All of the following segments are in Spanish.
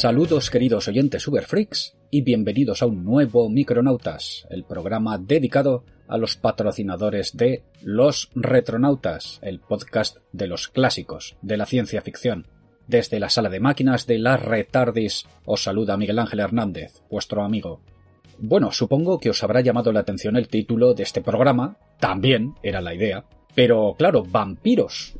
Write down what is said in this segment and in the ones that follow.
Saludos queridos oyentes Uberfreaks y bienvenidos a un nuevo Micronautas, el programa dedicado a los patrocinadores de Los Retronautas, el podcast de los clásicos de la ciencia ficción. Desde la sala de máquinas de la Retardis os saluda Miguel Ángel Hernández, vuestro amigo. Bueno, supongo que os habrá llamado la atención el título de este programa, también era la idea, pero claro, vampiros.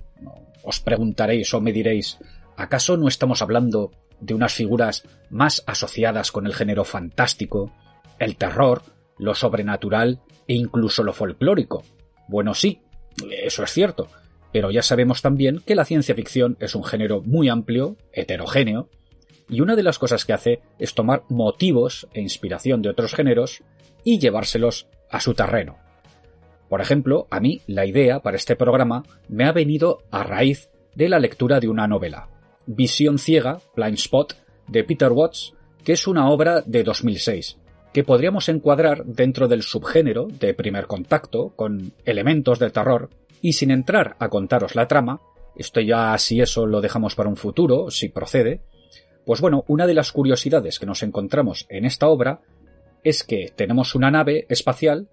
Os preguntaréis o me diréis, ¿acaso no estamos hablando de unas figuras más asociadas con el género fantástico, el terror, lo sobrenatural e incluso lo folclórico? Bueno, sí, eso es cierto, pero ya sabemos también que la ciencia ficción es un género muy amplio, heterogéneo, y una de las cosas que hace es tomar motivos e inspiración de otros géneros y llevárselos a su terreno. Por ejemplo, a mí la idea para este programa me ha venido a raíz de la lectura de una novela, Visión ciega, Blind Spot, de Peter Watts, que es una obra de 2006, que podríamos encuadrar dentro del subgénero de primer contacto, con elementos de terror, y sin entrar a contaros la trama, esto ya si eso lo dejamos para un futuro, si procede, pues bueno, una de las curiosidades que nos encontramos en esta obra es que tenemos una nave espacial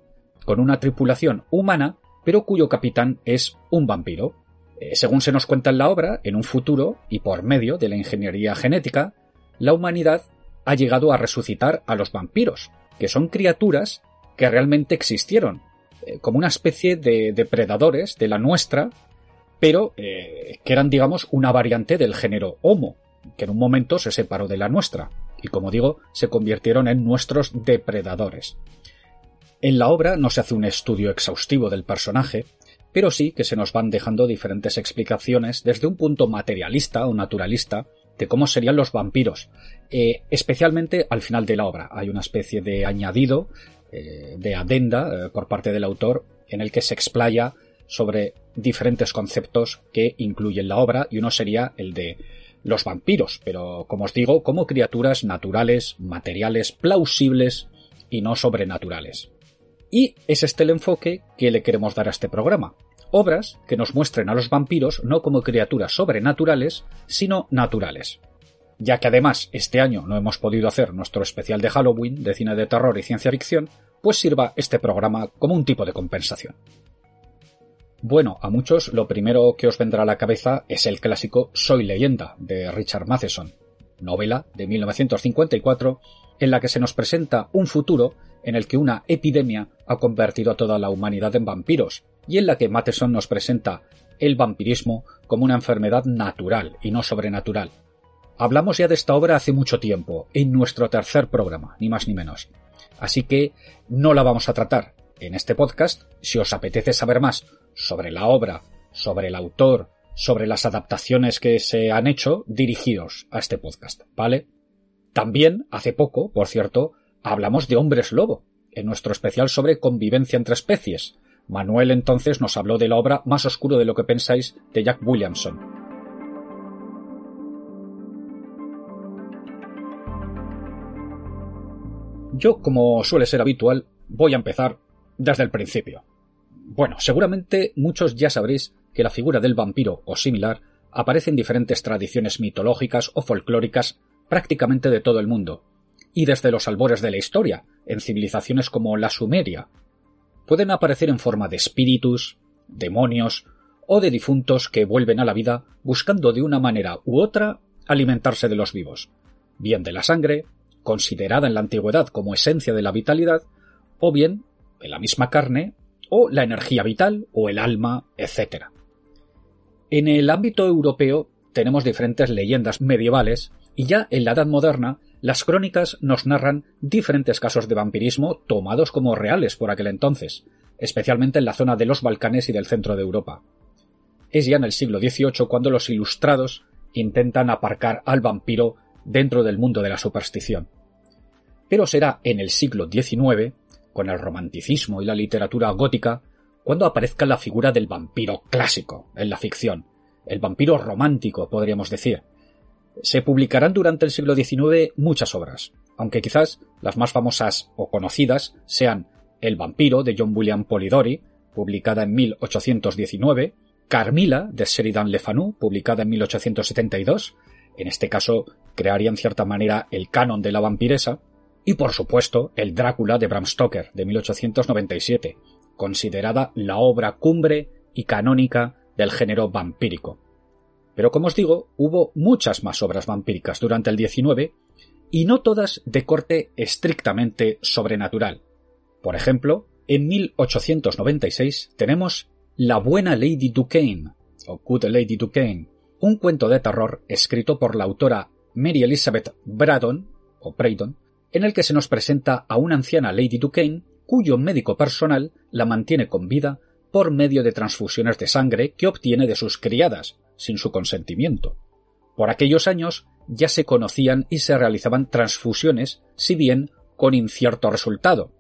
con una tripulación humana, pero cuyo capitán es un vampiro. Eh, según se nos cuenta en la obra, en un futuro, y por medio de la ingeniería genética, la humanidad ha llegado a resucitar a los vampiros, que son criaturas que realmente existieron, eh, como una especie de depredadores de la nuestra, pero eh, que eran, digamos, una variante del género Homo, que en un momento se separó de la nuestra, y como digo, se convirtieron en nuestros depredadores. En la obra no se hace un estudio exhaustivo del personaje, pero sí que se nos van dejando diferentes explicaciones desde un punto materialista o naturalista de cómo serían los vampiros, eh, especialmente al final de la obra. Hay una especie de añadido, eh, de adenda eh, por parte del autor, en el que se explaya sobre diferentes conceptos que incluyen la obra, y uno sería el de los vampiros, pero como os digo, como criaturas naturales, materiales, plausibles y no sobrenaturales. Y es este el enfoque que le queremos dar a este programa. Obras que nos muestren a los vampiros no como criaturas sobrenaturales, sino naturales. Ya que además este año no hemos podido hacer nuestro especial de Halloween de cine de terror y ciencia ficción, pues sirva este programa como un tipo de compensación. Bueno, a muchos lo primero que os vendrá a la cabeza es el clásico Soy leyenda de Richard Matheson, novela de 1954 en la que se nos presenta un futuro en el que una epidemia ha convertido a toda la humanidad en vampiros, y en la que Matheson nos presenta el vampirismo como una enfermedad natural y no sobrenatural. Hablamos ya de esta obra hace mucho tiempo, en nuestro tercer programa, ni más ni menos. Así que no la vamos a tratar en este podcast. Si os apetece saber más sobre la obra, sobre el autor, sobre las adaptaciones que se han hecho, dirigidos a este podcast, ¿vale? También, hace poco, por cierto, hablamos de hombres lobo, en nuestro especial sobre convivencia entre especies. Manuel entonces nos habló de la obra Más oscuro de lo que pensáis de Jack Williamson. Yo, como suele ser habitual, voy a empezar desde el principio. Bueno, seguramente muchos ya sabréis que la figura del vampiro o similar aparece en diferentes tradiciones mitológicas o folclóricas prácticamente de todo el mundo, y desde los albores de la historia, en civilizaciones como la Sumeria. Pueden aparecer en forma de espíritus, demonios o de difuntos que vuelven a la vida buscando de una manera u otra alimentarse de los vivos, bien de la sangre, considerada en la antigüedad como esencia de la vitalidad, o bien de la misma carne, o la energía vital, o el alma, etc. En el ámbito europeo tenemos diferentes leyendas medievales y ya en la Edad Moderna las crónicas nos narran diferentes casos de vampirismo tomados como reales por aquel entonces, especialmente en la zona de los Balcanes y del centro de Europa. Es ya en el siglo XVIII cuando los ilustrados intentan aparcar al vampiro dentro del mundo de la superstición. Pero será en el siglo XIX, con el romanticismo y la literatura gótica, cuando aparezca la figura del vampiro clásico en la ficción, el vampiro romántico, podríamos decir, se publicarán durante el siglo XIX muchas obras, aunque quizás las más famosas o conocidas sean El vampiro de John William Polidori, publicada en 1819, Carmila de Sheridan Le Fanu, publicada en 1872, en este caso crearía en cierta manera el canon de la vampiresa, y por supuesto el Drácula de Bram Stoker de 1897, considerada la obra cumbre y canónica del género vampírico. Pero como os digo, hubo muchas más obras vampíricas durante el XIX y no todas de corte estrictamente sobrenatural. Por ejemplo, en 1896 tenemos La buena Lady Duquesne, o Good Lady Duquesne, un cuento de terror escrito por la autora Mary Elizabeth Braddon, o Braydon, en el que se nos presenta a una anciana Lady Duquesne cuyo médico personal la mantiene con vida por medio de transfusiones de sangre que obtiene de sus criadas, sin su consentimiento. Por aquellos años ya se conocían y se realizaban transfusiones, si bien con incierto resultado,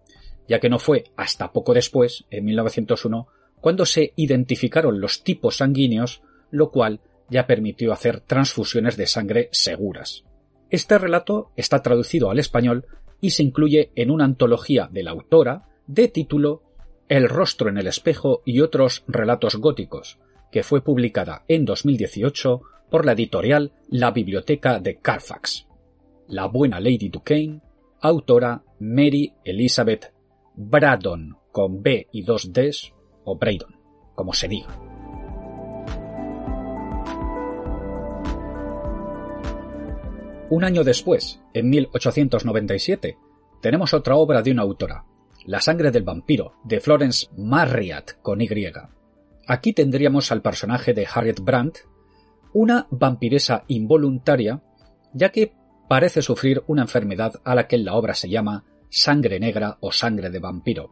ya que no fue hasta poco después, en 1901, cuando se identificaron los tipos sanguíneos, lo cual ya permitió hacer transfusiones de sangre seguras. Este relato está traducido al español y se incluye en una antología de la autora de título El rostro en el espejo y otros relatos góticos, que fue publicada en 2018 por la editorial La Biblioteca de Carfax. La buena Lady Duquesne, autora Mary Elizabeth Braddon con B y dos Ds o Braydon, como se diga. Un año después, en 1897, tenemos otra obra de una autora, La sangre del vampiro, de Florence Marriott con Y. Aquí tendríamos al personaje de Harriet Brandt, una vampiresa involuntaria, ya que parece sufrir una enfermedad a la que en la obra se llama sangre negra o sangre de vampiro.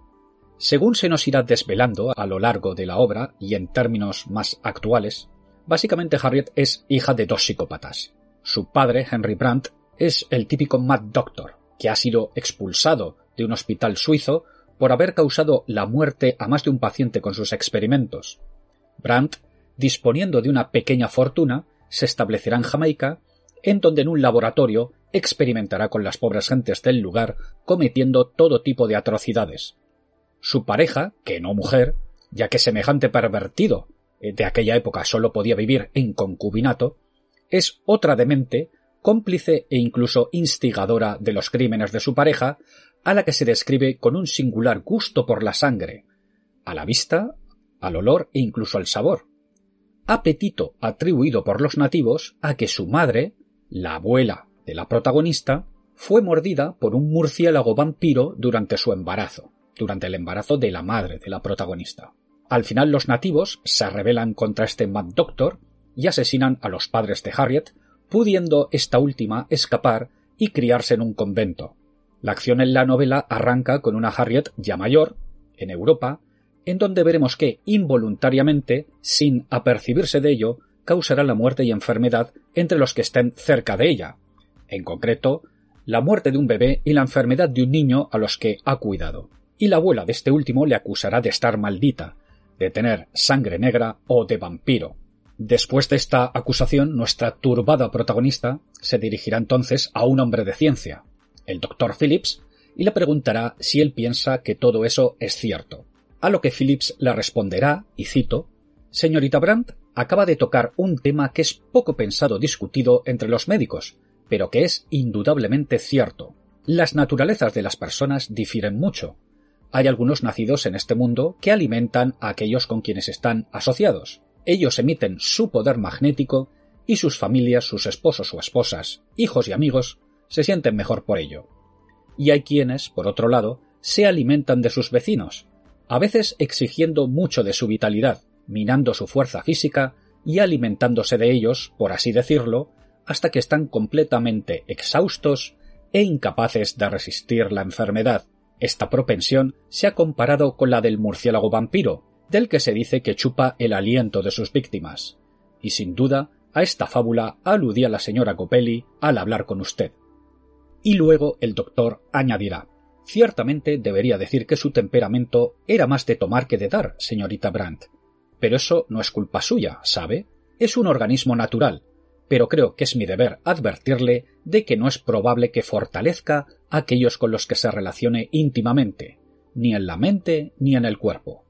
Según se nos irá desvelando a lo largo de la obra y en términos más actuales, básicamente Harriet es hija de dos psicópatas, su padre, Henry Brandt, es el típico Mad Doctor, que ha sido expulsado de un hospital suizo por haber causado la muerte a más de un paciente con sus experimentos. Brandt, disponiendo de una pequeña fortuna, se establecerá en Jamaica, en donde en un laboratorio experimentará con las pobres gentes del lugar, cometiendo todo tipo de atrocidades. Su pareja, que no mujer, ya que semejante pervertido de aquella época solo podía vivir en concubinato, es otra demente, cómplice e incluso instigadora de los crímenes de su pareja, a la que se describe con un singular gusto por la sangre, a la vista, al olor e incluso al sabor. Apetito atribuido por los nativos a que su madre, la abuela de la protagonista, fue mordida por un murciélago vampiro durante su embarazo, durante el embarazo de la madre de la protagonista. Al final los nativos se rebelan contra este Mad Doctor y asesinan a los padres de Harriet, pudiendo esta última escapar y criarse en un convento. La acción en la novela arranca con una Harriet ya mayor, en Europa, en donde veremos que, involuntariamente, sin apercibirse de ello, causará la muerte y enfermedad entre los que estén cerca de ella, en concreto, la muerte de un bebé y la enfermedad de un niño a los que ha cuidado. Y la abuela de este último le acusará de estar maldita, de tener sangre negra o de vampiro. Después de esta acusación, nuestra turbada protagonista se dirigirá entonces a un hombre de ciencia, el doctor Phillips, y le preguntará si él piensa que todo eso es cierto. A lo que Phillips le responderá, y cito, Señorita Brandt acaba de tocar un tema que es poco pensado discutido entre los médicos, pero que es indudablemente cierto. Las naturalezas de las personas difieren mucho. Hay algunos nacidos en este mundo que alimentan a aquellos con quienes están asociados ellos emiten su poder magnético y sus familias, sus esposos o esposas, hijos y amigos, se sienten mejor por ello. Y hay quienes, por otro lado, se alimentan de sus vecinos, a veces exigiendo mucho de su vitalidad, minando su fuerza física y alimentándose de ellos, por así decirlo, hasta que están completamente exhaustos e incapaces de resistir la enfermedad. Esta propensión se ha comparado con la del murciélago vampiro, del que se dice que chupa el aliento de sus víctimas. Y sin duda, a esta fábula aludía la señora Copelli al hablar con usted. Y luego el doctor añadirá Ciertamente debería decir que su temperamento era más de tomar que de dar, señorita Brandt. Pero eso no es culpa suya, ¿sabe? Es un organismo natural, pero creo que es mi deber advertirle de que no es probable que fortalezca a aquellos con los que se relacione íntimamente, ni en la mente ni en el cuerpo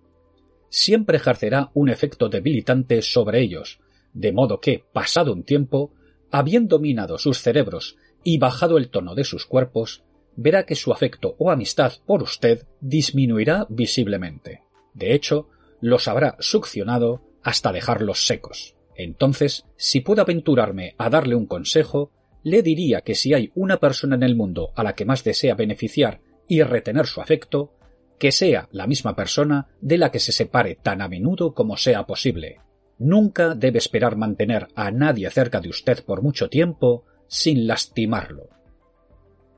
siempre ejercerá un efecto debilitante sobre ellos, de modo que, pasado un tiempo, habiendo minado sus cerebros y bajado el tono de sus cuerpos, verá que su afecto o amistad por usted disminuirá visiblemente. De hecho, los habrá succionado hasta dejarlos secos. Entonces, si puedo aventurarme a darle un consejo, le diría que si hay una persona en el mundo a la que más desea beneficiar y retener su afecto, que sea la misma persona de la que se separe tan a menudo como sea posible. Nunca debe esperar mantener a nadie cerca de usted por mucho tiempo sin lastimarlo.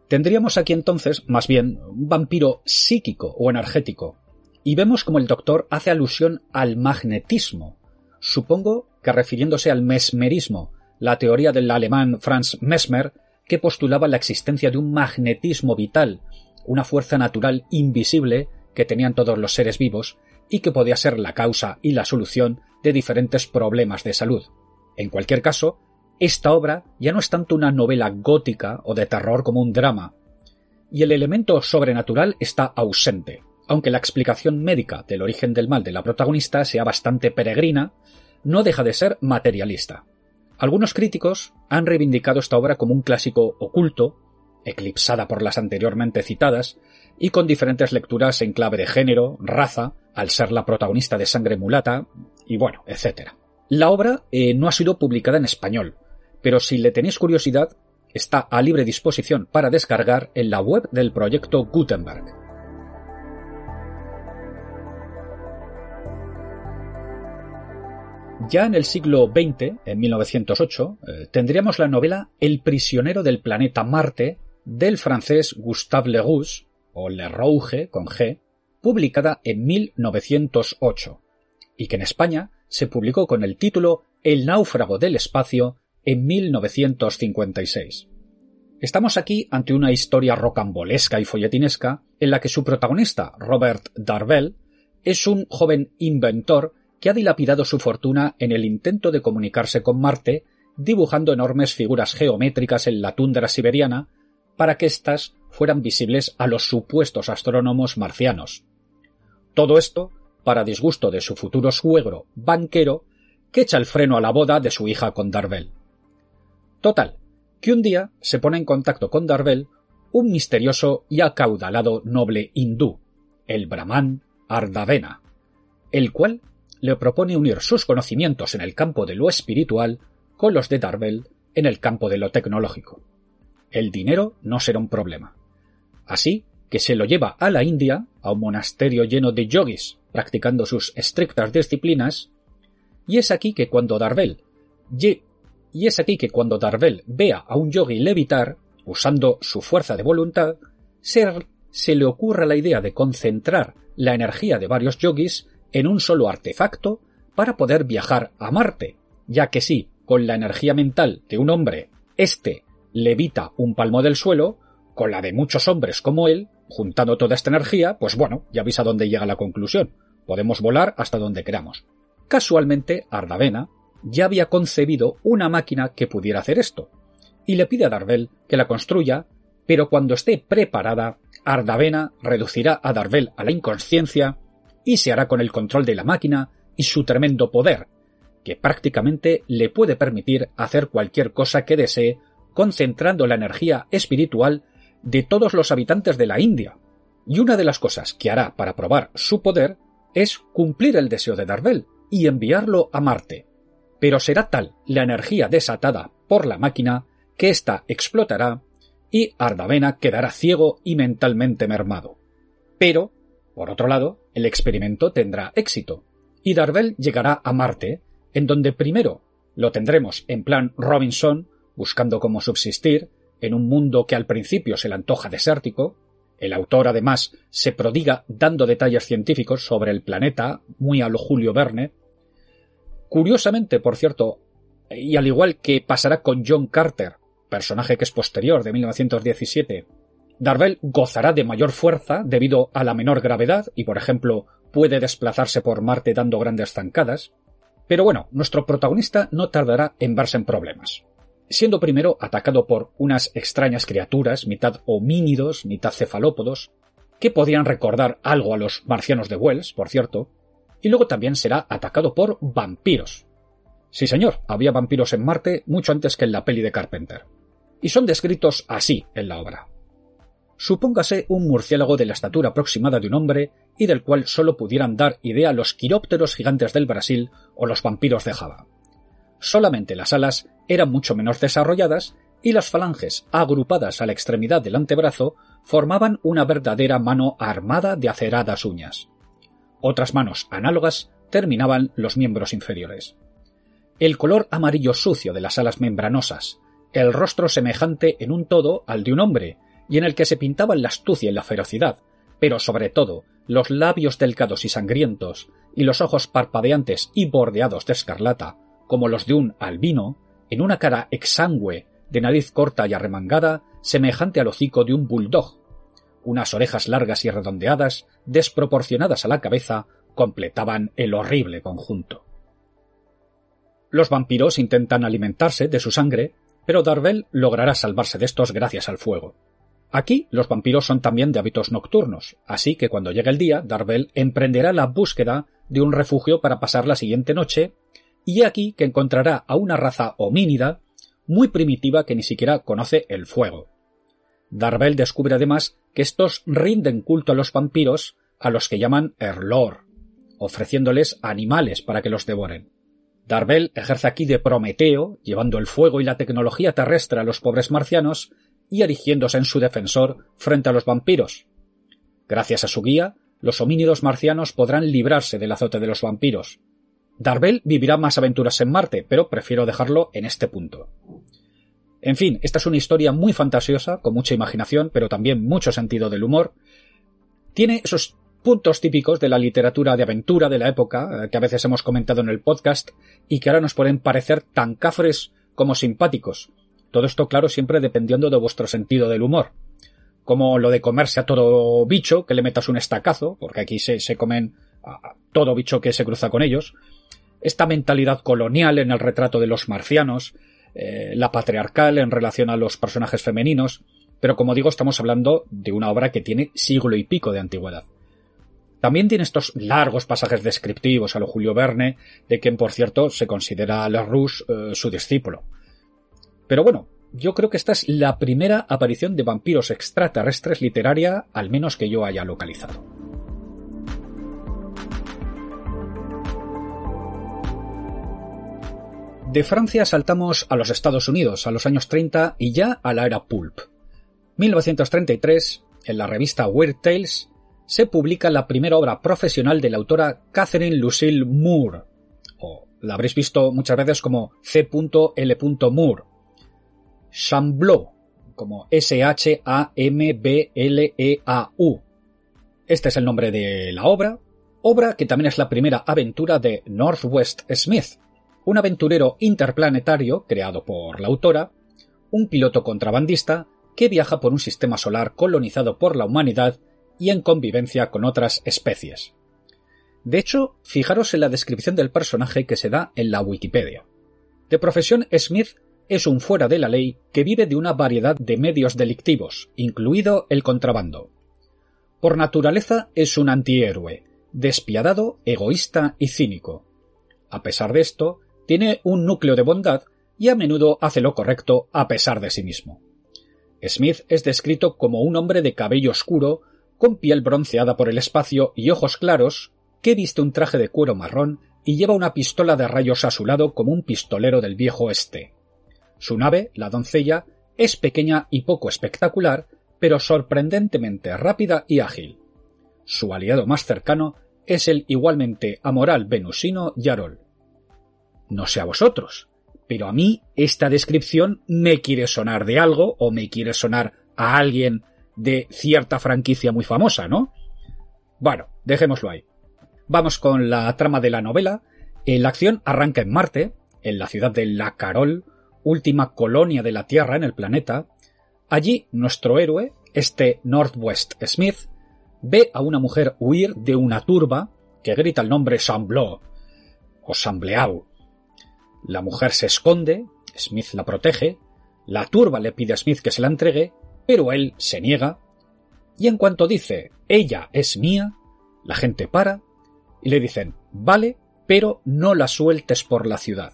Tendríamos aquí entonces, más bien, un vampiro psíquico o energético, y vemos como el doctor hace alusión al magnetismo, supongo que refiriéndose al mesmerismo, la teoría del alemán Franz Mesmer, que postulaba la existencia de un magnetismo vital, una fuerza natural invisible que tenían todos los seres vivos y que podía ser la causa y la solución de diferentes problemas de salud. En cualquier caso, esta obra ya no es tanto una novela gótica o de terror como un drama, y el elemento sobrenatural está ausente, aunque la explicación médica del origen del mal de la protagonista sea bastante peregrina, no deja de ser materialista. Algunos críticos han reivindicado esta obra como un clásico oculto, eclipsada por las anteriormente citadas, y con diferentes lecturas en clave de género, raza, al ser la protagonista de sangre mulata, y bueno, etc. La obra eh, no ha sido publicada en español, pero si le tenéis curiosidad, está a libre disposición para descargar en la web del proyecto Gutenberg. Ya en el siglo XX, en 1908, eh, tendríamos la novela El prisionero del planeta Marte del francés Gustave Leroux, o Le Rouge con G, publicada en 1908, y que en España se publicó con el título El náufrago del espacio en 1956. Estamos aquí ante una historia rocambolesca y folletinesca en la que su protagonista, Robert Darvel, es un joven inventor que ha dilapidado su fortuna en el intento de comunicarse con Marte, dibujando enormes figuras geométricas en la tundra siberiana para que éstas fueran visibles a los supuestos astrónomos marcianos. Todo esto para disgusto de su futuro suegro, banquero, que echa el freno a la boda de su hija con Darvel. Total, que un día se pone en contacto con Darvel un misterioso y acaudalado noble hindú, el Brahman Ardavena, el cual le propone unir sus conocimientos en el campo de lo espiritual con los de Darvel en el campo de lo tecnológico. El dinero no será un problema. Así que se lo lleva a la India, a un monasterio lleno de yogis practicando sus estrictas disciplinas, y es aquí que cuando Darvel y es aquí que cuando Darvel vea a un yogi levitar, usando su fuerza de voluntad, se, se le ocurre la idea de concentrar la energía de varios yogis en un solo artefacto para poder viajar a Marte, ya que si, con la energía mental de un hombre, éste levita un palmo del suelo, con la de muchos hombres como él, juntando toda esta energía, pues bueno, ya veis a dónde llega la conclusión. Podemos volar hasta donde queramos. Casualmente, Ardavena ya había concebido una máquina que pudiera hacer esto, y le pide a Darvel que la construya, pero cuando esté preparada, Ardavena reducirá a Darvel a la inconsciencia y se hará con el control de la máquina y su tremendo poder, que prácticamente le puede permitir hacer cualquier cosa que desee, concentrando la energía espiritual de todos los habitantes de la India. Y una de las cosas que hará para probar su poder es cumplir el deseo de Darvel y enviarlo a Marte, pero será tal la energía desatada por la máquina que ésta explotará y Ardavena quedará ciego y mentalmente mermado. Pero, por otro lado, el experimento tendrá éxito, y Darvel llegará a Marte, en donde primero lo tendremos en plan Robinson, buscando cómo subsistir, en un mundo que al principio se le antoja desértico, el autor además se prodiga dando detalles científicos sobre el planeta, muy a lo Julio Verne, Curiosamente, por cierto, y al igual que pasará con John Carter, personaje que es posterior de 1917, Darvel gozará de mayor fuerza debido a la menor gravedad y, por ejemplo, puede desplazarse por Marte dando grandes zancadas. Pero bueno, nuestro protagonista no tardará en verse en problemas. Siendo primero atacado por unas extrañas criaturas, mitad homínidos, mitad cefalópodos, que podrían recordar algo a los marcianos de Wells, por cierto, y luego también será atacado por vampiros. Sí, señor, había vampiros en Marte mucho antes que en la peli de Carpenter. Y son descritos así en la obra. Supóngase un murciélago de la estatura aproximada de un hombre y del cual solo pudieran dar idea los quirópteros gigantes del Brasil o los vampiros de Java. Solamente las alas eran mucho menos desarrolladas y las falanges, agrupadas a la extremidad del antebrazo, formaban una verdadera mano armada de aceradas uñas. Otras manos análogas terminaban los miembros inferiores. El color amarillo sucio de las alas membranosas, el rostro semejante en un todo al de un hombre, y en el que se pintaban la astucia y la ferocidad, pero sobre todo los labios delgados y sangrientos, y los ojos parpadeantes y bordeados de escarlata, como los de un albino, en una cara exangüe, de nariz corta y arremangada, semejante al hocico de un bulldog. Unas orejas largas y redondeadas, desproporcionadas a la cabeza, completaban el horrible conjunto. Los vampiros intentan alimentarse de su sangre, pero Darvel logrará salvarse de estos gracias al fuego. Aquí los vampiros son también de hábitos nocturnos, así que cuando llegue el día, Darvel emprenderá la búsqueda de un refugio para pasar la siguiente noche, y aquí que encontrará a una raza homínida muy primitiva que ni siquiera conoce el fuego. Darvel descubre además que estos rinden culto a los vampiros a los que llaman Erlor, ofreciéndoles animales para que los devoren. Darvel ejerce aquí de Prometeo, llevando el fuego y la tecnología terrestre a los pobres marcianos y erigiéndose en su defensor frente a los vampiros. Gracias a su guía, los homínidos marcianos podrán librarse del azote de los vampiros. Darvel vivirá más aventuras en Marte, pero prefiero dejarlo en este punto. En fin, esta es una historia muy fantasiosa, con mucha imaginación, pero también mucho sentido del humor. Tiene esos puntos típicos de la literatura de aventura de la época, eh, que a veces hemos comentado en el podcast, y que ahora nos pueden parecer tan cafres como simpáticos. Todo esto, claro, siempre dependiendo de vuestro sentido del humor. Como lo de comerse a todo bicho, que le metas un estacazo, porque aquí se, se comen a todo bicho que se cruza con ellos. Esta mentalidad colonial en el retrato de los marcianos, eh, la patriarcal en relación a los personajes femeninos, pero como digo, estamos hablando de una obra que tiene siglo y pico de antigüedad. También tiene estos largos pasajes descriptivos a lo Julio Verne, de quien por cierto se considera a Rouge eh, su discípulo. Pero bueno, yo creo que esta es la primera aparición de vampiros extraterrestres literaria, al menos que yo haya localizado. De Francia saltamos a los Estados Unidos, a los años 30 y ya a la era pulp. 1933, en la revista Weird Tales, se publica la primera obra profesional de la autora Catherine Lucille Moore, o la habréis visto muchas veces como C.L. Moore. Chamblot, como S-H-A-M-B-L-E-A-U. Este es el nombre de la obra, obra que también es la primera aventura de Northwest Smith, un aventurero interplanetario creado por la autora, un piloto contrabandista que viaja por un sistema solar colonizado por la humanidad y en convivencia con otras especies. De hecho, fijaros en la descripción del personaje que se da en la Wikipedia. De profesión, Smith es un fuera de la ley que vive de una variedad de medios delictivos, incluido el contrabando. Por naturaleza es un antihéroe, despiadado, egoísta y cínico. A pesar de esto, tiene un núcleo de bondad y a menudo hace lo correcto a pesar de sí mismo. Smith es descrito como un hombre de cabello oscuro, con piel bronceada por el espacio y ojos claros, que viste un traje de cuero marrón y lleva una pistola de rayos a su lado como un pistolero del viejo oeste. Su nave, la doncella, es pequeña y poco espectacular, pero sorprendentemente rápida y ágil. Su aliado más cercano es el igualmente amoral venusino Yarol. No sé a vosotros, pero a mí esta descripción me quiere sonar de algo o me quiere sonar a alguien de cierta franquicia muy famosa, ¿no? Bueno, dejémoslo ahí. Vamos con la trama de la novela. Eh, la acción arranca en Marte, en la ciudad de La Carol, última colonia de la Tierra en el planeta. Allí nuestro héroe, este Northwest Smith, ve a una mujer huir de una turba que grita el nombre Samblot o Sambleau. La mujer se esconde, Smith la protege, la turba le pide a Smith que se la entregue pero él se niega, y en cuanto dice ella es mía, la gente para y le dicen vale, pero no la sueltes por la ciudad.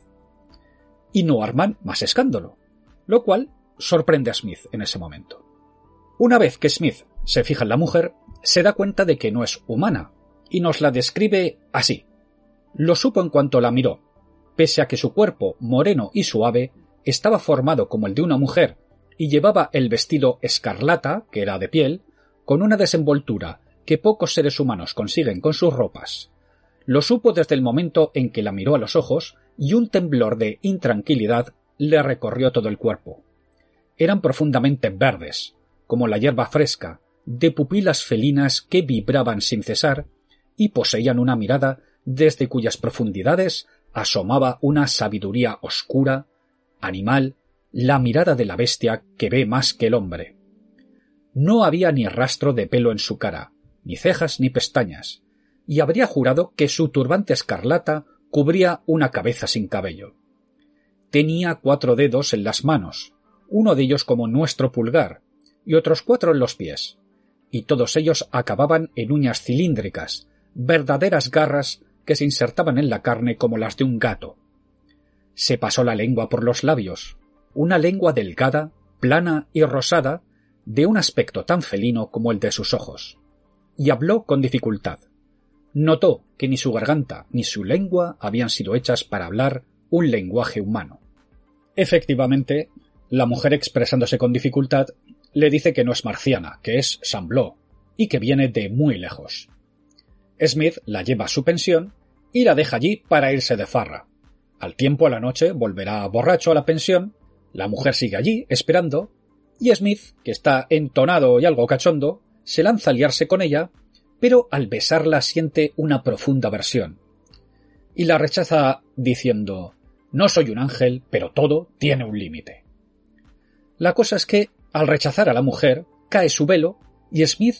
y no arman más escándalo, lo cual sorprende a Smith en ese momento. Una vez que Smith se fija en la mujer, se da cuenta de que no es humana, y nos la describe así. Lo supo en cuanto la miró, pese a que su cuerpo, moreno y suave, estaba formado como el de una mujer y llevaba el vestido escarlata, que era de piel, con una desenvoltura que pocos seres humanos consiguen con sus ropas. Lo supo desde el momento en que la miró a los ojos y un temblor de intranquilidad le recorrió todo el cuerpo. Eran profundamente verdes, como la hierba fresca, de pupilas felinas que vibraban sin cesar y poseían una mirada desde cuyas profundidades asomaba una sabiduría oscura, animal, la mirada de la bestia que ve más que el hombre. No había ni rastro de pelo en su cara, ni cejas ni pestañas, y habría jurado que su turbante escarlata cubría una cabeza sin cabello. Tenía cuatro dedos en las manos, uno de ellos como nuestro pulgar, y otros cuatro en los pies, y todos ellos acababan en uñas cilíndricas, verdaderas garras que se insertaban en la carne como las de un gato. Se pasó la lengua por los labios, una lengua delgada, plana y rosada, de un aspecto tan felino como el de sus ojos, y habló con dificultad. Notó que ni su garganta ni su lengua habían sido hechas para hablar un lenguaje humano. Efectivamente, la mujer expresándose con dificultad le dice que no es marciana, que es Sambló, y que viene de muy lejos. Smith la lleva a su pensión y la deja allí para irse de farra. Al tiempo a la noche volverá borracho a la pensión, la mujer sigue allí esperando, y Smith, que está entonado y algo cachondo, se lanza a liarse con ella, pero al besarla siente una profunda aversión. Y la rechaza diciendo No soy un ángel, pero todo tiene un límite. La cosa es que, al rechazar a la mujer, cae su velo y Smith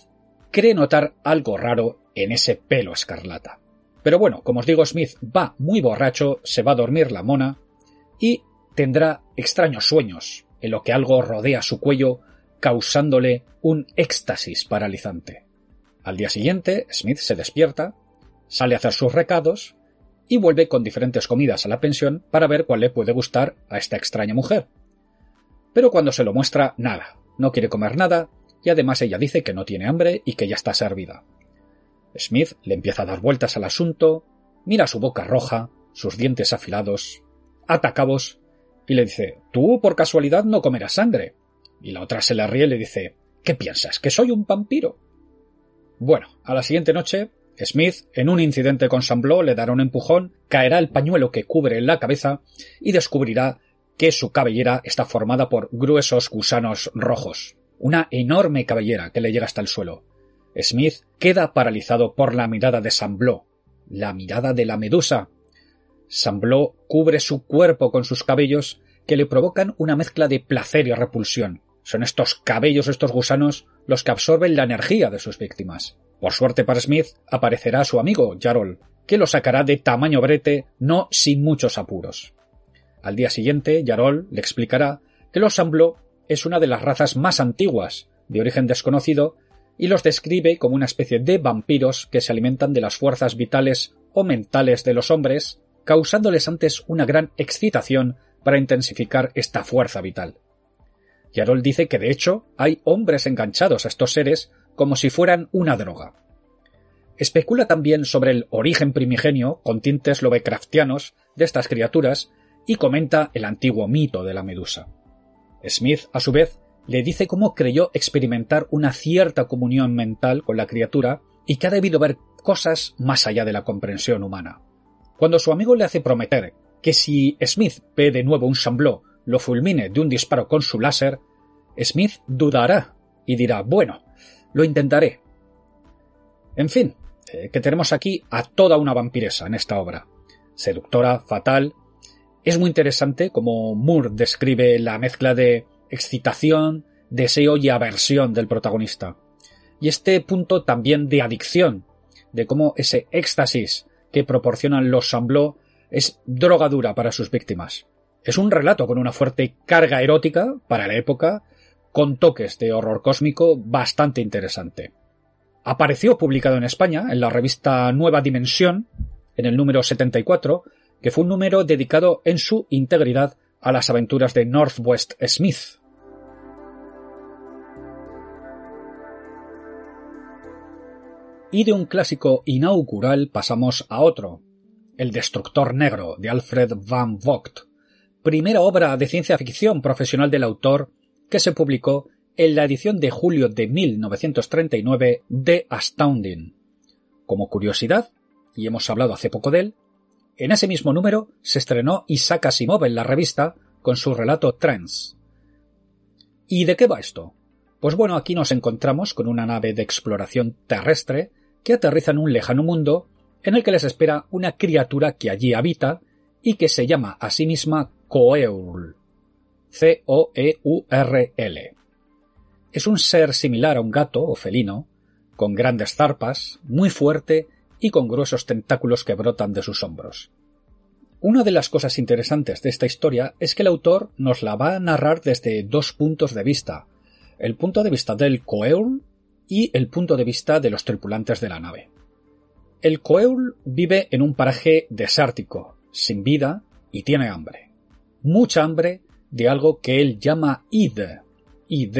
cree notar algo raro en ese pelo escarlata. Pero bueno, como os digo, Smith va muy borracho, se va a dormir la mona y tendrá extraños sueños, en lo que algo rodea su cuello, causándole un éxtasis paralizante. Al día siguiente, Smith se despierta, sale a hacer sus recados y vuelve con diferentes comidas a la pensión para ver cuál le puede gustar a esta extraña mujer. Pero cuando se lo muestra, nada, no quiere comer nada y además ella dice que no tiene hambre y que ya está servida. Smith le empieza a dar vueltas al asunto, mira su boca roja, sus dientes afilados, atacabos, y le dice Tú por casualidad no comerás sangre. Y la otra se le ríe y le dice ¿Qué piensas? ¿Que soy un vampiro? Bueno, a la siguiente noche, Smith, en un incidente con Sambló, le dará un empujón, caerá el pañuelo que cubre la cabeza y descubrirá que su cabellera está formada por gruesos gusanos rojos. Una enorme cabellera que le llega hasta el suelo. Smith queda paralizado por la mirada de Sambló, la mirada de la medusa. Sambló cubre su cuerpo con sus cabellos que le provocan una mezcla de placer y repulsión. Son estos cabellos, estos gusanos, los que absorben la energía de sus víctimas. Por suerte para Smith aparecerá su amigo, Jarol, que lo sacará de tamaño brete, no sin muchos apuros. Al día siguiente, Yarol le explicará que los Sambló es una de las razas más antiguas, de origen desconocido, y los describe como una especie de vampiros que se alimentan de las fuerzas vitales o mentales de los hombres, causándoles antes una gran excitación para intensificar esta fuerza vital. Yarol dice que de hecho hay hombres enganchados a estos seres como si fueran una droga. Especula también sobre el origen primigenio, con tintes lovecraftianos, de estas criaturas y comenta el antiguo mito de la medusa. Smith, a su vez, le dice cómo creyó experimentar una cierta comunión mental con la criatura y que ha debido ver cosas más allá de la comprensión humana. Cuando su amigo le hace prometer que si Smith ve de nuevo un chambló lo fulmine de un disparo con su láser, Smith dudará y dirá bueno, lo intentaré. En fin, eh, que tenemos aquí a toda una vampiresa en esta obra. Seductora, fatal. Es muy interesante como Moore describe la mezcla de excitación, deseo y aversión del protagonista. Y este punto también de adicción, de cómo ese éxtasis que proporcionan los Sambló es drogadura para sus víctimas. Es un relato con una fuerte carga erótica para la época, con toques de horror cósmico bastante interesante. Apareció publicado en España en la revista Nueva Dimensión, en el número 74, que fue un número dedicado en su integridad a las aventuras de Northwest Smith. Y de un clásico inaugural pasamos a otro, El Destructor Negro de Alfred Van Vogt, primera obra de ciencia ficción profesional del autor que se publicó en la edición de julio de 1939 de Astounding. Como curiosidad, y hemos hablado hace poco de él, en ese mismo número se estrenó Isaac Asimov en la revista con su relato Trends. ¿Y de qué va esto? Pues bueno, aquí nos encontramos con una nave de exploración terrestre que aterriza en un lejano mundo en el que les espera una criatura que allí habita y que se llama a sí misma Coeurl. C-O-E-U-R-L. Es un ser similar a un gato o felino, con grandes zarpas, muy fuerte y con gruesos tentáculos que brotan de sus hombros. Una de las cosas interesantes de esta historia es que el autor nos la va a narrar desde dos puntos de vista, el punto de vista del Coeul y el punto de vista de los tripulantes de la nave. El Coeul vive en un paraje desértico, sin vida y tiene hambre. Mucha hambre de algo que él llama id, id,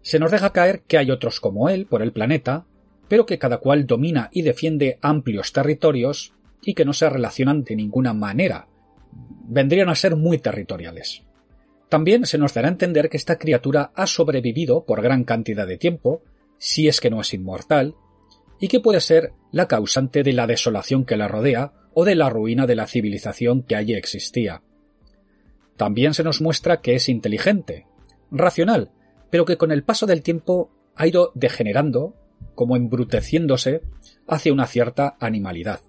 se nos deja caer que hay otros como él por el planeta, pero que cada cual domina y defiende amplios territorios y que no se relacionan de ninguna manera. Vendrían a ser muy territoriales. También se nos dará a entender que esta criatura ha sobrevivido por gran cantidad de tiempo, si es que no es inmortal, y que puede ser la causante de la desolación que la rodea o de la ruina de la civilización que allí existía. También se nos muestra que es inteligente, racional, pero que con el paso del tiempo ha ido degenerando, como embruteciéndose, hacia una cierta animalidad.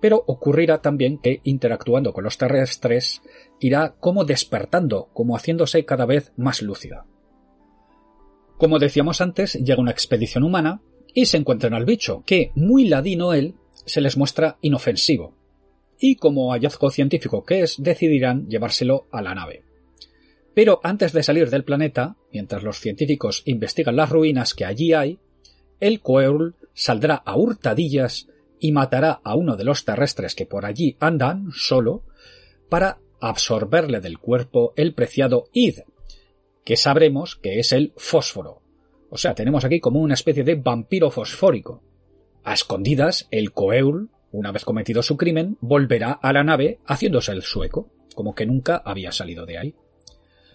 Pero ocurrirá también que, interactuando con los terrestres, irá como despertando, como haciéndose cada vez más lúcida. Como decíamos antes, llega una expedición humana y se encuentran al bicho, que, muy ladino él, se les muestra inofensivo. Y como hallazgo científico que es, decidirán llevárselo a la nave. Pero antes de salir del planeta, mientras los científicos investigan las ruinas que allí hay, el Coeurl saldrá a hurtadillas y matará a uno de los terrestres que por allí andan solo para absorberle del cuerpo el preciado id, que sabremos que es el fósforo. O sea, tenemos aquí como una especie de vampiro fosfórico. A escondidas, el Coeurl, una vez cometido su crimen, volverá a la nave haciéndose el sueco, como que nunca había salido de ahí.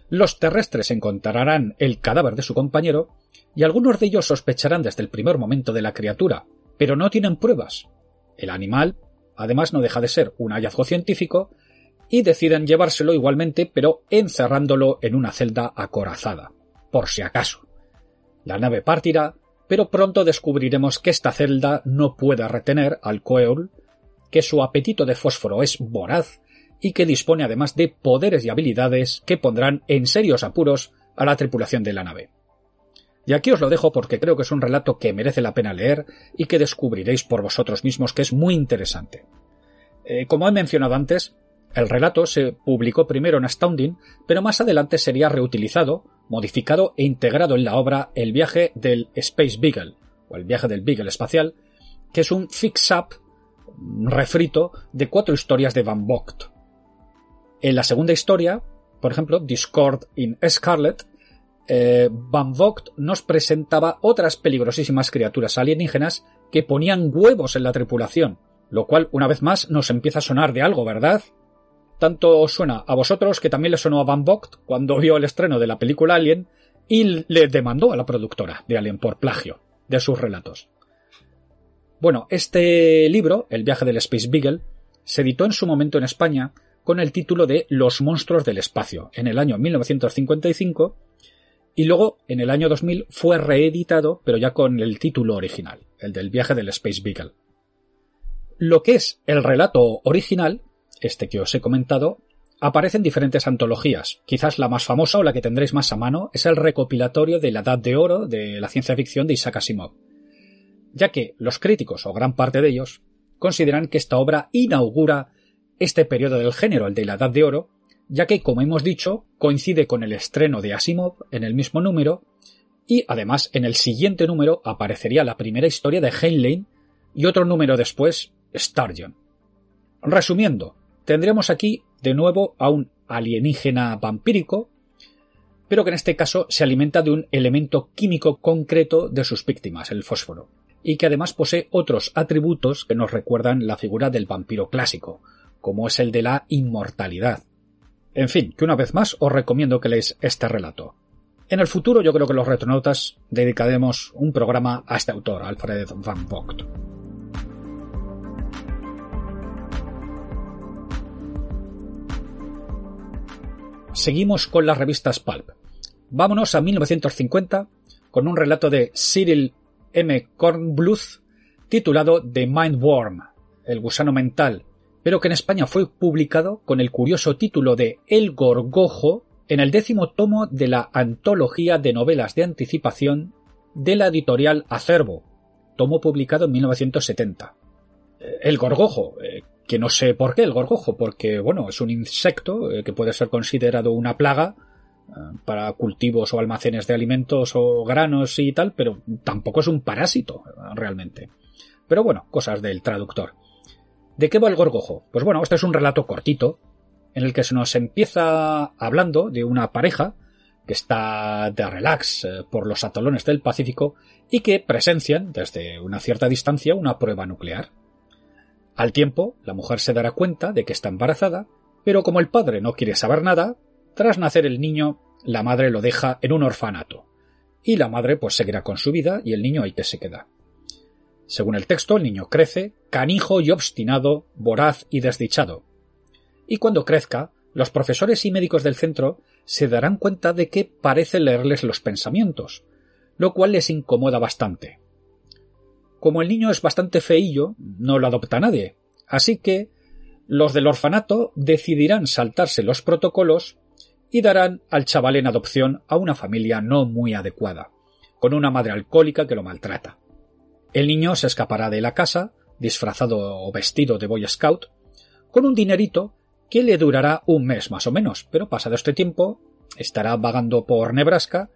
Los terrestres encontrarán el cadáver de su compañero y algunos de ellos sospecharán desde el primer momento de la criatura, pero no tienen pruebas. El animal, además, no deja de ser un hallazgo científico y deciden llevárselo igualmente, pero encerrándolo en una celda acorazada, por si acaso. La nave partirá, pero pronto descubriremos que esta celda no puede retener al Coeul, que su apetito de fósforo es voraz y que dispone además de poderes y habilidades que pondrán en serios apuros a la tripulación de la nave. Y aquí os lo dejo porque creo que es un relato que merece la pena leer y que descubriréis por vosotros mismos que es muy interesante. Eh, como he mencionado antes, el relato se publicó primero en Astounding, pero más adelante sería reutilizado, modificado e integrado en la obra El viaje del Space Beagle, o el viaje del Beagle espacial, que es un fix-up refrito de cuatro historias de Van Vogt, en la segunda historia, por ejemplo, Discord in Scarlet, eh, Van Vogt nos presentaba otras peligrosísimas criaturas alienígenas que ponían huevos en la tripulación, lo cual una vez más nos empieza a sonar de algo, ¿verdad? Tanto os suena a vosotros que también le sonó a Van Vogt cuando vio el estreno de la película Alien y le demandó a la productora de Alien por plagio de sus relatos. Bueno, este libro, El viaje del Space Beagle, se editó en su momento en España con el título de Los monstruos del espacio en el año 1955 y luego en el año 2000 fue reeditado pero ya con el título original, el del viaje del Space Beagle. Lo que es el relato original, este que os he comentado, aparece en diferentes antologías. Quizás la más famosa o la que tendréis más a mano es el recopilatorio de la Edad de Oro de la ciencia ficción de Isaac Asimov, ya que los críticos, o gran parte de ellos, consideran que esta obra inaugura este periodo del género, el de la Edad de Oro, ya que, como hemos dicho, coincide con el estreno de Asimov en el mismo número, y además en el siguiente número aparecería la primera historia de Heinlein y otro número después, Sturgeon. Resumiendo, tendremos aquí de nuevo a un alienígena vampírico, pero que en este caso se alimenta de un elemento químico concreto de sus víctimas, el fósforo, y que además posee otros atributos que nos recuerdan la figura del vampiro clásico, como es el de la inmortalidad. En fin, que una vez más os recomiendo que leáis este relato. En el futuro yo creo que los retronautas dedicaremos un programa a este autor, Alfred van Vogt. Seguimos con las revistas Pulp. Vámonos a 1950 con un relato de Cyril M. Kornbluth titulado The Mindworm, el gusano mental, pero que en España fue publicado con el curioso título de El Gorgojo en el décimo tomo de la antología de novelas de anticipación de la editorial Acervo, tomo publicado en 1970. El gorgojo, eh, que no sé por qué el gorgojo, porque bueno, es un insecto eh, que puede ser considerado una plaga eh, para cultivos o almacenes de alimentos o granos y tal, pero tampoco es un parásito realmente. Pero bueno, cosas del traductor. ¿De qué va el gorgojo? Pues bueno, este es un relato cortito en el que se nos empieza hablando de una pareja que está de relax por los atolones del Pacífico y que presencian desde una cierta distancia una prueba nuclear. Al tiempo, la mujer se dará cuenta de que está embarazada, pero como el padre no quiere saber nada, tras nacer el niño, la madre lo deja en un orfanato. Y la madre pues seguirá con su vida y el niño ahí que se queda. Según el texto, el niño crece, canijo y obstinado, voraz y desdichado. Y cuando crezca, los profesores y médicos del centro se darán cuenta de que parece leerles los pensamientos, lo cual les incomoda bastante. Como el niño es bastante feillo, no lo adopta nadie. Así que los del orfanato decidirán saltarse los protocolos y darán al chaval en adopción a una familia no muy adecuada, con una madre alcohólica que lo maltrata. El niño se escapará de la casa, disfrazado o vestido de Boy Scout, con un dinerito que le durará un mes más o menos, pero pasado este tiempo estará vagando por Nebraska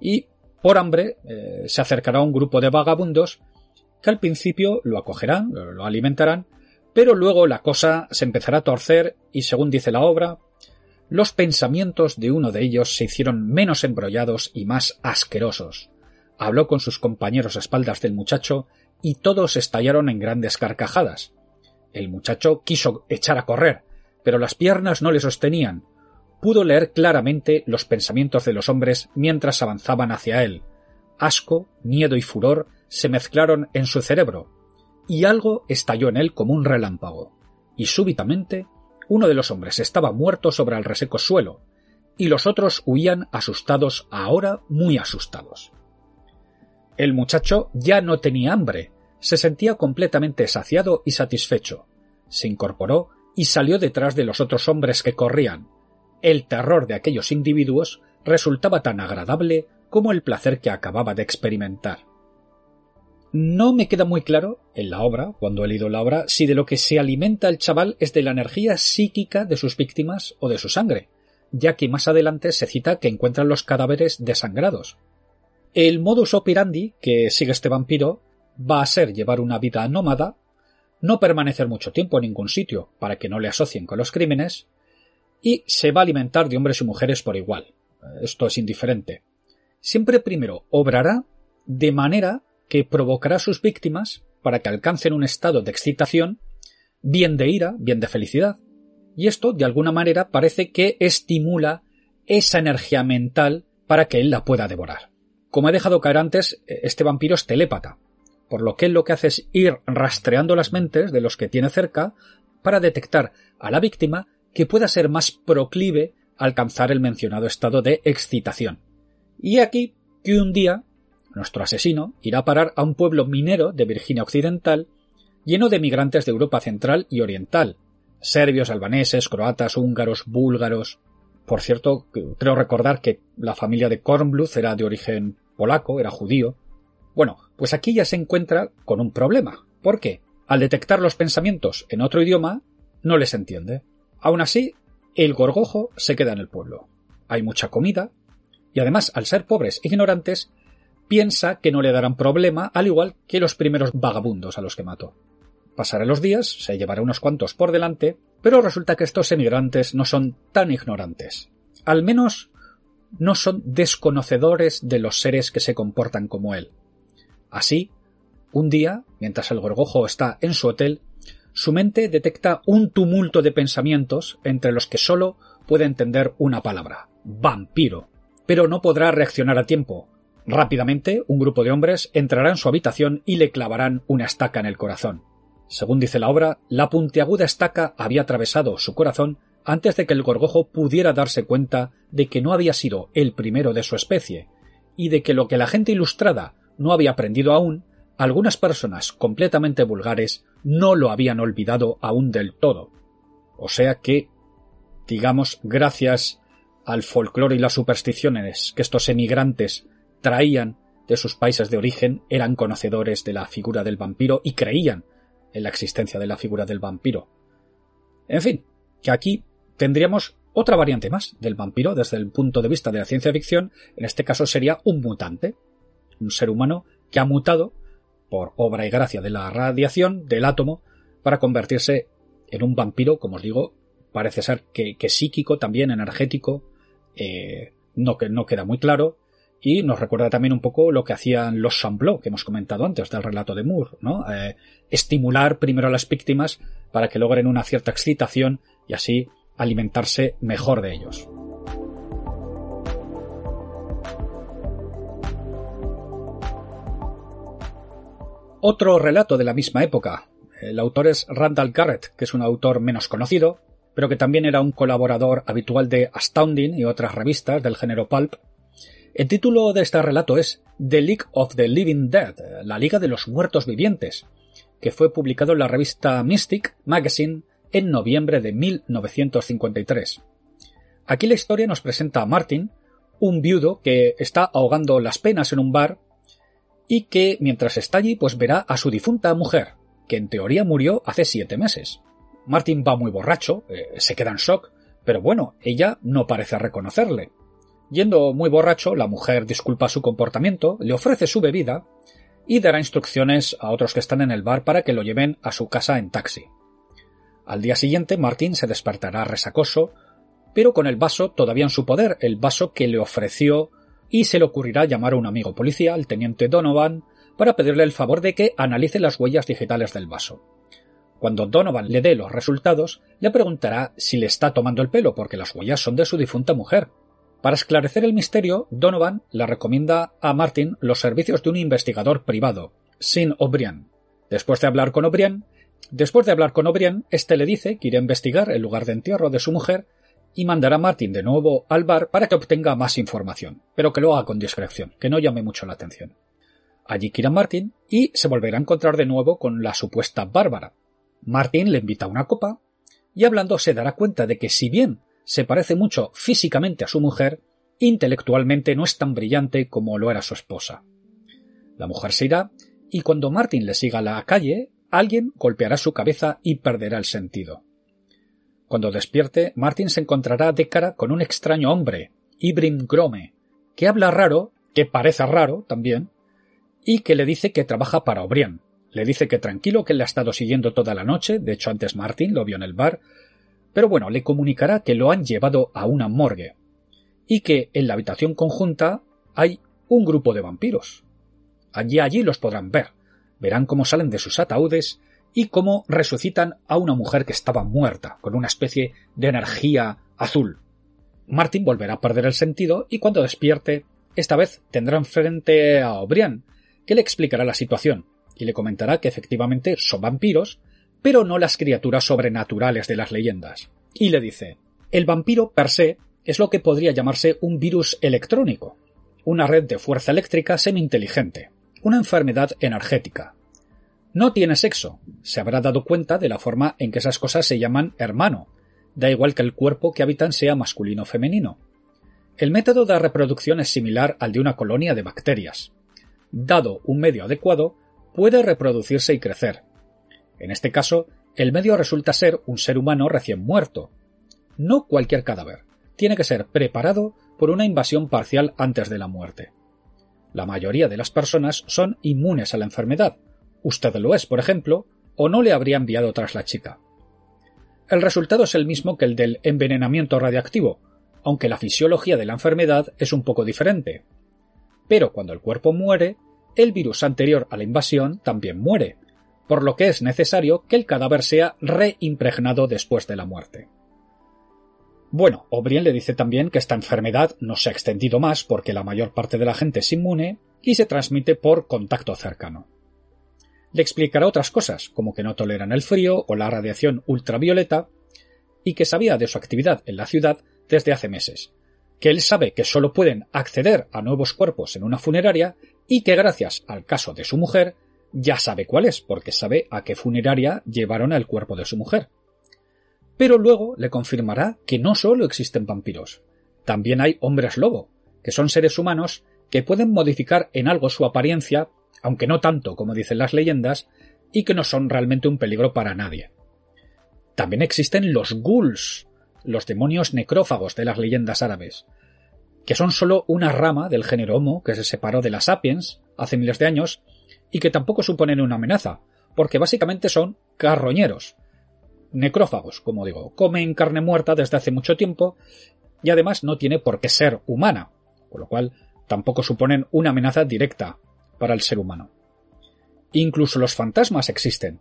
y, por hambre, eh, se acercará a un grupo de vagabundos que al principio lo acogerán, lo alimentarán, pero luego la cosa se empezará a torcer y, según dice la obra, los pensamientos de uno de ellos se hicieron menos embrollados y más asquerosos. Habló con sus compañeros a espaldas del muchacho y todos estallaron en grandes carcajadas. El muchacho quiso echar a correr, pero las piernas no le sostenían. Pudo leer claramente los pensamientos de los hombres mientras avanzaban hacia él. Asco, miedo y furor se mezclaron en su cerebro, y algo estalló en él como un relámpago, y súbitamente uno de los hombres estaba muerto sobre el reseco suelo, y los otros huían asustados, ahora muy asustados. El muchacho ya no tenía hambre, se sentía completamente saciado y satisfecho. Se incorporó y salió detrás de los otros hombres que corrían. El terror de aquellos individuos resultaba tan agradable como el placer que acababa de experimentar. No me queda muy claro en la obra, cuando he leído la obra, si de lo que se alimenta el chaval es de la energía psíquica de sus víctimas o de su sangre, ya que más adelante se cita que encuentran los cadáveres desangrados. El modus operandi que sigue este vampiro va a ser llevar una vida nómada, no permanecer mucho tiempo en ningún sitio para que no le asocien con los crímenes, y se va a alimentar de hombres y mujeres por igual. Esto es indiferente. Siempre primero obrará de manera que provocará a sus víctimas para que alcancen un estado de excitación, bien de ira, bien de felicidad. Y esto, de alguna manera, parece que estimula esa energía mental para que él la pueda devorar. Como he dejado caer antes, este vampiro es telépata, por lo que él lo que hace es ir rastreando las mentes de los que tiene cerca para detectar a la víctima que pueda ser más proclive a alcanzar el mencionado estado de excitación. Y aquí que un día nuestro asesino irá a parar a un pueblo minero de Virginia Occidental lleno de migrantes de Europa Central y Oriental, serbios, albaneses, croatas, húngaros, búlgaros. Por cierto, creo recordar que la familia de Kornbluth era de origen polaco, era judío. Bueno, pues aquí ya se encuentra con un problema. ¿Por qué? Al detectar los pensamientos en otro idioma, no les entiende. Aún así, el gorgojo se queda en el pueblo. Hay mucha comida, y además, al ser pobres e ignorantes, piensa que no le darán problema, al igual que los primeros vagabundos a los que mató. Pasará los días, se llevará unos cuantos por delante, Pero resulta que estos emigrantes no son tan ignorantes. Al menos no son desconocedores de los seres que se comportan como él. Así, un día, mientras el gorgojo está en su hotel, su mente detecta un tumulto de pensamientos entre los que solo puede entender una palabra vampiro. Pero no podrá reaccionar a tiempo. Rápidamente, un grupo de hombres entrará en su habitación y le clavarán una estaca en el corazón. Según dice la obra, la puntiaguda estaca había atravesado su corazón antes de que el gorgojo pudiera darse cuenta de que no había sido el primero de su especie, y de que lo que la gente ilustrada no había aprendido aún, algunas personas completamente vulgares no lo habían olvidado aún del todo. O sea que, digamos, gracias al folclore y las supersticiones que estos emigrantes traían de sus países de origen, eran conocedores de la figura del vampiro y creían en la existencia de la figura del vampiro. En fin, que aquí tendríamos otra variante más del vampiro desde el punto de vista de la ciencia ficción, en este caso sería un mutante, un ser humano que ha mutado por obra y gracia de la radiación del átomo para convertirse en un vampiro, como os digo, parece ser que, psíquico, también energético, eh, no, no queda muy claro, y nos recuerda también un poco lo que hacían los Chamblot, que hemos comentado antes del relato de Moore, ¿no? Eh, estimular primero a las víctimas para que logren una cierta excitación y así alimentarse mejor de ellos. Otro relato de la misma época. El autor es Randall Garrett, que es un autor menos conocido, pero que también era un colaborador habitual de Astounding y otras revistas del género pulp. El título de este relato es The League of the Living Dead, la Liga de los Muertos Vivientes, que fue publicado en la revista Mystic Magazine en noviembre de 1953. Aquí la historia nos presenta a Martin, un viudo que está ahogando las penas en un bar y que mientras está allí pues verá a su difunta mujer, que en teoría murió hace siete meses. Martin va muy borracho, eh, se queda en shock, pero bueno, ella no parece reconocerle. Yendo muy borracho, la mujer disculpa su comportamiento, le ofrece su bebida y dará instrucciones a otros que están en el bar para que lo lleven a su casa en taxi. Al día siguiente, Martín se despertará resacoso, pero con el vaso todavía en su poder, el vaso que le ofreció, y se le ocurrirá llamar a un amigo policía, el teniente Donovan, para pedirle el favor de que analice las huellas digitales del vaso. Cuando Donovan le dé los resultados, le preguntará si le está tomando el pelo, porque las huellas son de su difunta mujer. Para esclarecer el misterio, Donovan le recomienda a Martin los servicios de un investigador privado, Sin O'Brien. Después de hablar con O'Brien, Después de hablar con O'Brien, este le dice que irá a investigar el lugar de entierro de su mujer y mandará a Martin de nuevo al bar para que obtenga más información, pero que lo haga con discreción, que no llame mucho la atención. Allí irá Martin y se volverá a encontrar de nuevo con la supuesta Bárbara. Martin le invita a una copa y hablando se dará cuenta de que si bien se parece mucho físicamente a su mujer, intelectualmente no es tan brillante como lo era su esposa. La mujer se irá y cuando Martin le siga a la calle, alguien golpeará su cabeza y perderá el sentido. Cuando despierte, Martin se encontrará de cara con un extraño hombre, Ibrim Grome, que habla raro, que parece raro también, y que le dice que trabaja para O'Brien. Le dice que tranquilo, que le ha estado siguiendo toda la noche, de hecho antes Martin lo vio en el bar, pero bueno, le comunicará que lo han llevado a una morgue, y que en la habitación conjunta hay un grupo de vampiros. Allí allí los podrán ver verán cómo salen de sus ataúdes y cómo resucitan a una mujer que estaba muerta, con una especie de energía azul. Martin volverá a perder el sentido y cuando despierte, esta vez tendrá enfrente a O'Brien, que le explicará la situación y le comentará que efectivamente son vampiros, pero no las criaturas sobrenaturales de las leyendas. Y le dice, el vampiro per se es lo que podría llamarse un virus electrónico, una red de fuerza eléctrica semi-inteligente, una enfermedad energética. No tiene sexo. Se habrá dado cuenta de la forma en que esas cosas se llaman hermano. Da igual que el cuerpo que habitan sea masculino o femenino. El método de reproducción es similar al de una colonia de bacterias. Dado un medio adecuado, puede reproducirse y crecer. En este caso, el medio resulta ser un ser humano recién muerto. No cualquier cadáver. Tiene que ser preparado por una invasión parcial antes de la muerte. La mayoría de las personas son inmunes a la enfermedad. Usted lo es, por ejemplo, o no le habría enviado tras la chica. El resultado es el mismo que el del envenenamiento radiactivo, aunque la fisiología de la enfermedad es un poco diferente. Pero cuando el cuerpo muere, el virus anterior a la invasión también muere, por lo que es necesario que el cadáver sea reimpregnado después de la muerte. Bueno, O'Brien le dice también que esta enfermedad no se ha extendido más porque la mayor parte de la gente es inmune y se transmite por contacto cercano. Le explicará otras cosas, como que no toleran el frío o la radiación ultravioleta, y que sabía de su actividad en la ciudad desde hace meses, que él sabe que solo pueden acceder a nuevos cuerpos en una funeraria y que gracias al caso de su mujer ya sabe cuál es, porque sabe a qué funeraria llevaron el cuerpo de su mujer. Pero luego le confirmará que no solo existen vampiros, también hay hombres lobo, que son seres humanos que pueden modificar en algo su apariencia, aunque no tanto como dicen las leyendas, y que no son realmente un peligro para nadie. También existen los ghouls, los demonios necrófagos de las leyendas árabes, que son solo una rama del género Homo que se separó de las sapiens hace miles de años y que tampoco suponen una amenaza, porque básicamente son carroñeros, necrófagos, como digo, comen carne muerta desde hace mucho tiempo y además no tiene por qué ser humana, con lo cual tampoco suponen una amenaza directa para el ser humano. Incluso los fantasmas existen,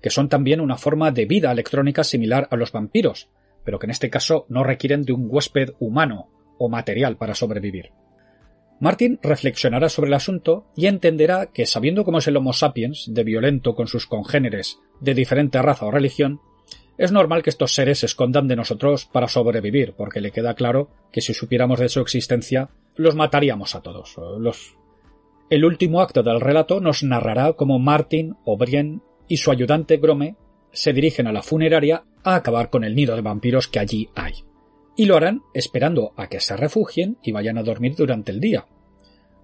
que son también una forma de vida electrónica similar a los vampiros, pero que en este caso no requieren de un huésped humano o material para sobrevivir. Martin reflexionará sobre el asunto y entenderá que, sabiendo cómo es el Homo sapiens, de violento con sus congéneres de diferente raza o religión, es normal que estos seres se escondan de nosotros para sobrevivir, porque le queda claro que si supiéramos de su existencia, los mataríamos a todos. Los... El último acto del relato nos narrará cómo Martin, O'Brien y su ayudante Grome se dirigen a la funeraria a acabar con el nido de vampiros que allí hay. Y lo harán esperando a que se refugien y vayan a dormir durante el día.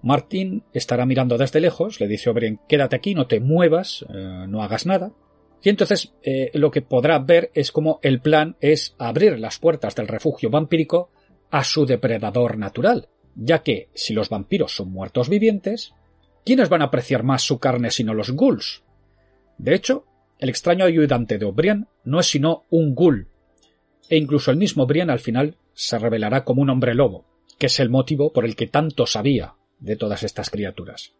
Martin estará mirando desde lejos, le dice O'Brien quédate aquí, no te muevas, eh, no hagas nada, y entonces eh, lo que podrá ver es como el plan es abrir las puertas del refugio vampírico a su depredador natural, ya que si los vampiros son muertos vivientes, ¿quiénes van a apreciar más su carne sino los ghouls? De hecho, el extraño ayudante de O'Brien no es sino un ghoul, e incluso el mismo O'Brien al final se revelará como un hombre lobo, que es el motivo por el que tanto sabía de todas estas criaturas.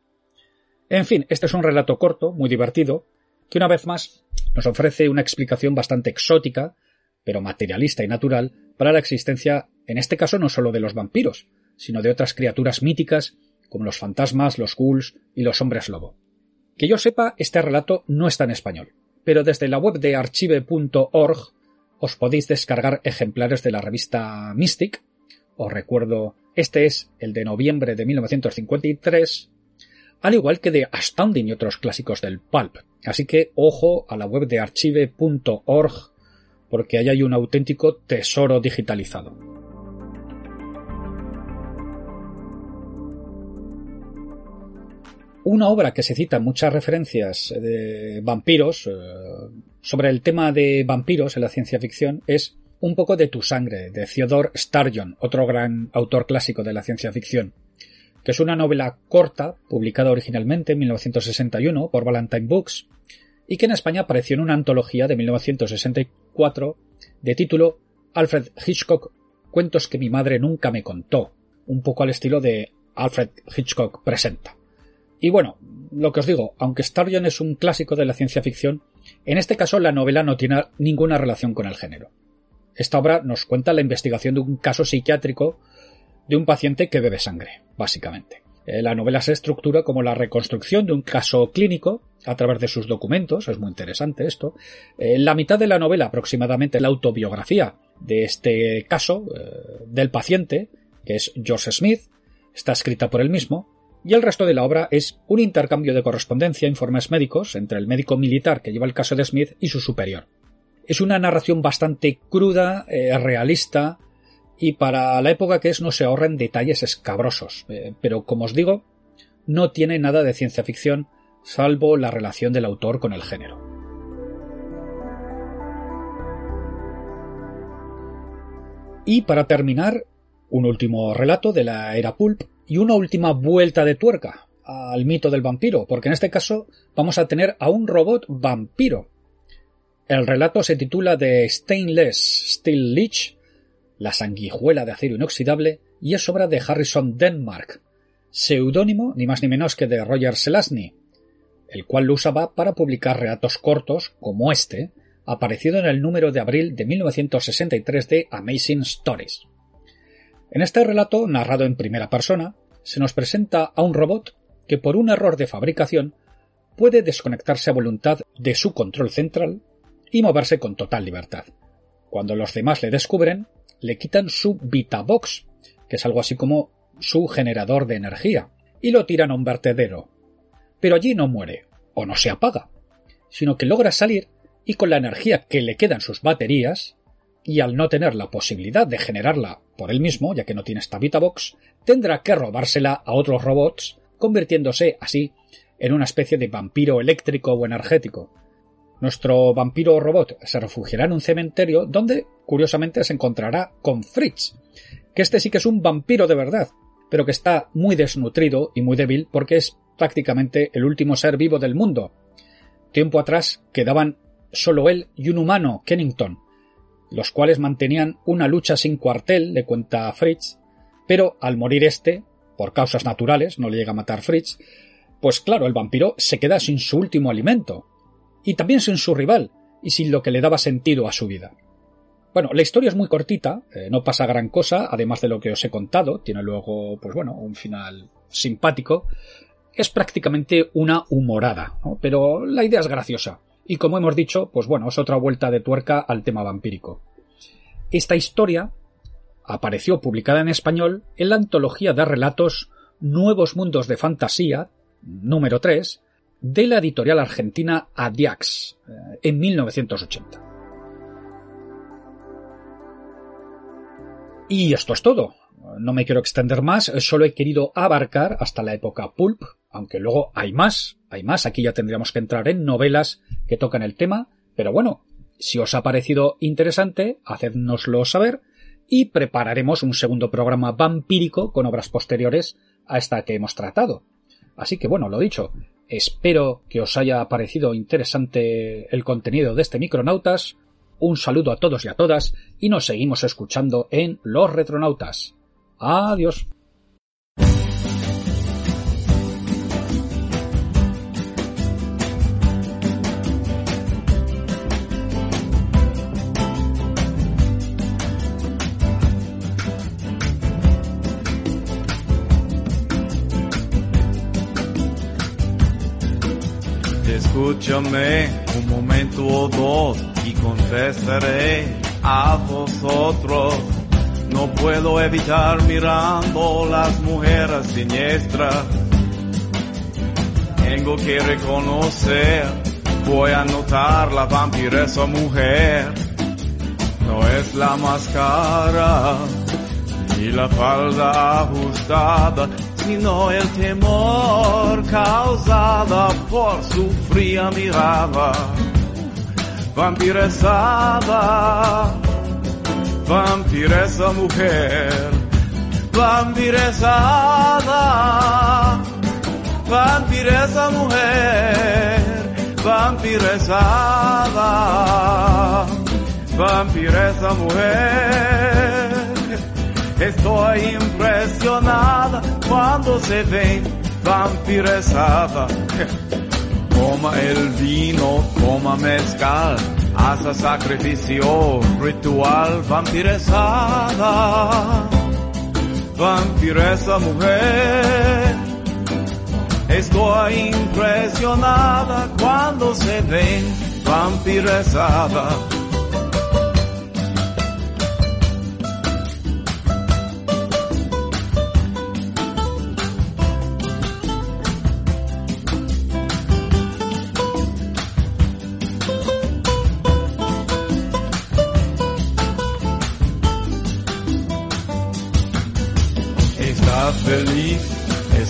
En fin, este es un relato corto, muy divertido, que una vez más nos ofrece una explicación bastante exótica, pero materialista y natural, para la existencia, en este caso, no solo de los vampiros, sino de otras criaturas míticas como los fantasmas, los ghouls y los hombres lobo. Que yo sepa, este relato no está en español, pero desde la web de archive.org os podéis descargar ejemplares de la revista Mystic. Os recuerdo, este es el de noviembre de 1953, al igual que de Astounding y otros clásicos del pulp. Así que ojo a la web de archive.org porque ahí hay un auténtico tesoro digitalizado. Una obra que se cita en muchas referencias de vampiros, eh, sobre el tema de vampiros en la ciencia ficción, es Un poco de tu sangre, de Theodore Sturgeon, otro gran autor clásico de la ciencia ficción que es una novela corta, publicada originalmente en 1961 por Valentine Books, y que en España apareció en una antología de 1964 de título Alfred Hitchcock Cuentos que mi madre nunca me contó, un poco al estilo de Alfred Hitchcock presenta. Y bueno, lo que os digo, aunque Sturgeon es un clásico de la ciencia ficción, en este caso la novela no tiene ninguna relación con el género. Esta obra nos cuenta la investigación de un caso psiquiátrico de un paciente que bebe sangre, básicamente. Eh, la novela se estructura como la reconstrucción de un caso clínico a través de sus documentos, es muy interesante esto. Eh, la mitad de la novela, aproximadamente, la autobiografía de este caso, eh, del paciente, que es George Smith, está escrita por él mismo, y el resto de la obra es un intercambio de correspondencia, informes médicos, entre el médico militar que lleva el caso de Smith y su superior. Es una narración bastante cruda, realista, y para la época que es no se ahorren detalles escabrosos, eh, pero como os digo, no tiene nada de ciencia ficción salvo la relación del autor con el género. Y para terminar, un último relato de la era pulp y una última vuelta de tuerca al mito del vampiro, porque en este caso vamos a tener a un robot vampiro. El relato se titula The Stainless Steel Leech, la sanguijuela de acero inoxidable, y es obra de Harrison Denmark, seudónimo ni más ni menos que de Roger Selazny, el cual lo usaba para publicar relatos cortos como este, aparecido en el número de abril de 1963 de Amazing Stories. En este relato, narrado en primera persona, se nos presenta a un robot que por un error de fabricación puede desconectarse a voluntad de su control central y moverse con total libertad. Cuando los demás le descubren, le quitan su Vitabox, que es algo así como su generador de energía, y lo tiran a un vertedero. Pero allí no muere, o no se apaga, sino que logra salir y con la energía que le quedan sus baterías, y al no tener la posibilidad de generarla por él mismo, ya que no tiene esta Vitabox, tendrá que robársela a otros robots, convirtiéndose así en una especie de vampiro eléctrico o energético, nuestro vampiro robot se refugiará en un cementerio donde, curiosamente, se encontrará con Fritz, que este sí que es un vampiro de verdad, pero que está muy desnutrido y muy débil porque es prácticamente el último ser vivo del mundo. Tiempo atrás quedaban solo él y un humano, Kennington, los cuales mantenían una lucha sin cuartel, le cuenta Fritz, pero al morir este, por causas naturales, no le llega a matar Fritz, pues claro, el vampiro se queda sin su último alimento, y también sin su rival, y sin lo que le daba sentido a su vida. Bueno, la historia es muy cortita, eh, no pasa gran cosa, además de lo que os he contado, tiene luego, pues bueno, un final simpático. Es prácticamente una humorada, pero la idea es graciosa. Y como hemos dicho, pues bueno, es otra vuelta de tuerca al tema vampírico. Esta historia apareció publicada en español en la antología de relatos Nuevos Mundos de Fantasía, número 3, de la editorial argentina Adiax eh, en 1980. Y esto es todo. No me quiero extender más, solo he querido abarcar hasta la época pulp, aunque luego hay más, hay más, aquí ya tendríamos que entrar en novelas que tocan el tema, pero bueno, si os ha parecido interesante, hacednoslo saber y prepararemos un segundo programa vampírico con obras posteriores a esta que hemos tratado. Así que bueno, lo dicho, Espero que os haya parecido interesante el contenido de este Micronautas. Un saludo a todos y a todas y nos seguimos escuchando en Los Retronautas. Adiós. Escúchame un momento o dos y confesaré a vosotros. No puedo evitar mirando las mujeres siniestras. Tengo que reconocer, voy a notar la vampiresa mujer. No es la máscara y la falda ajustada, sino el temor causado por su fría mirada. Vampiresada, vampiresa mujer, vampiresada, vampiresa mujer, vampiresada, vampiresa mujer. Estoy impresionada cuando se ven vampiresada. Toma el vino, toma mezcal, hasta sacrificio ritual vampiresada. Vampiresa mujer. Estoy impresionada cuando se ven vampiresada.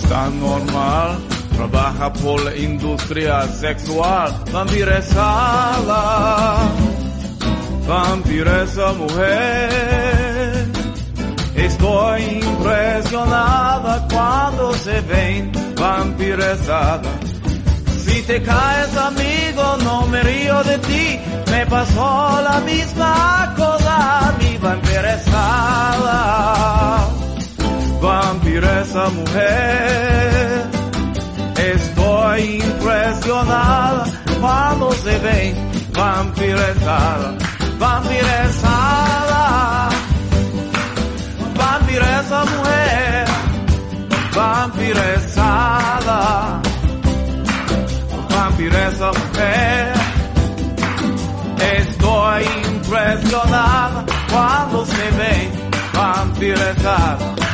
Está normal, trabaja por la industria sexual, vampiresada, vampiresa mujer. Estoy impresionada cuando se ven vampiresada. Si te caes amigo no me río de ti, me pasó la misma cosa, mi vampirezada, vampiresa mujer. Estoy impresionada cuando se ve vampirezada, vampirezada, vampiresa mujer, vampirezada vampiresa mujer. Estoy impresionada cuando se ve vampirezada.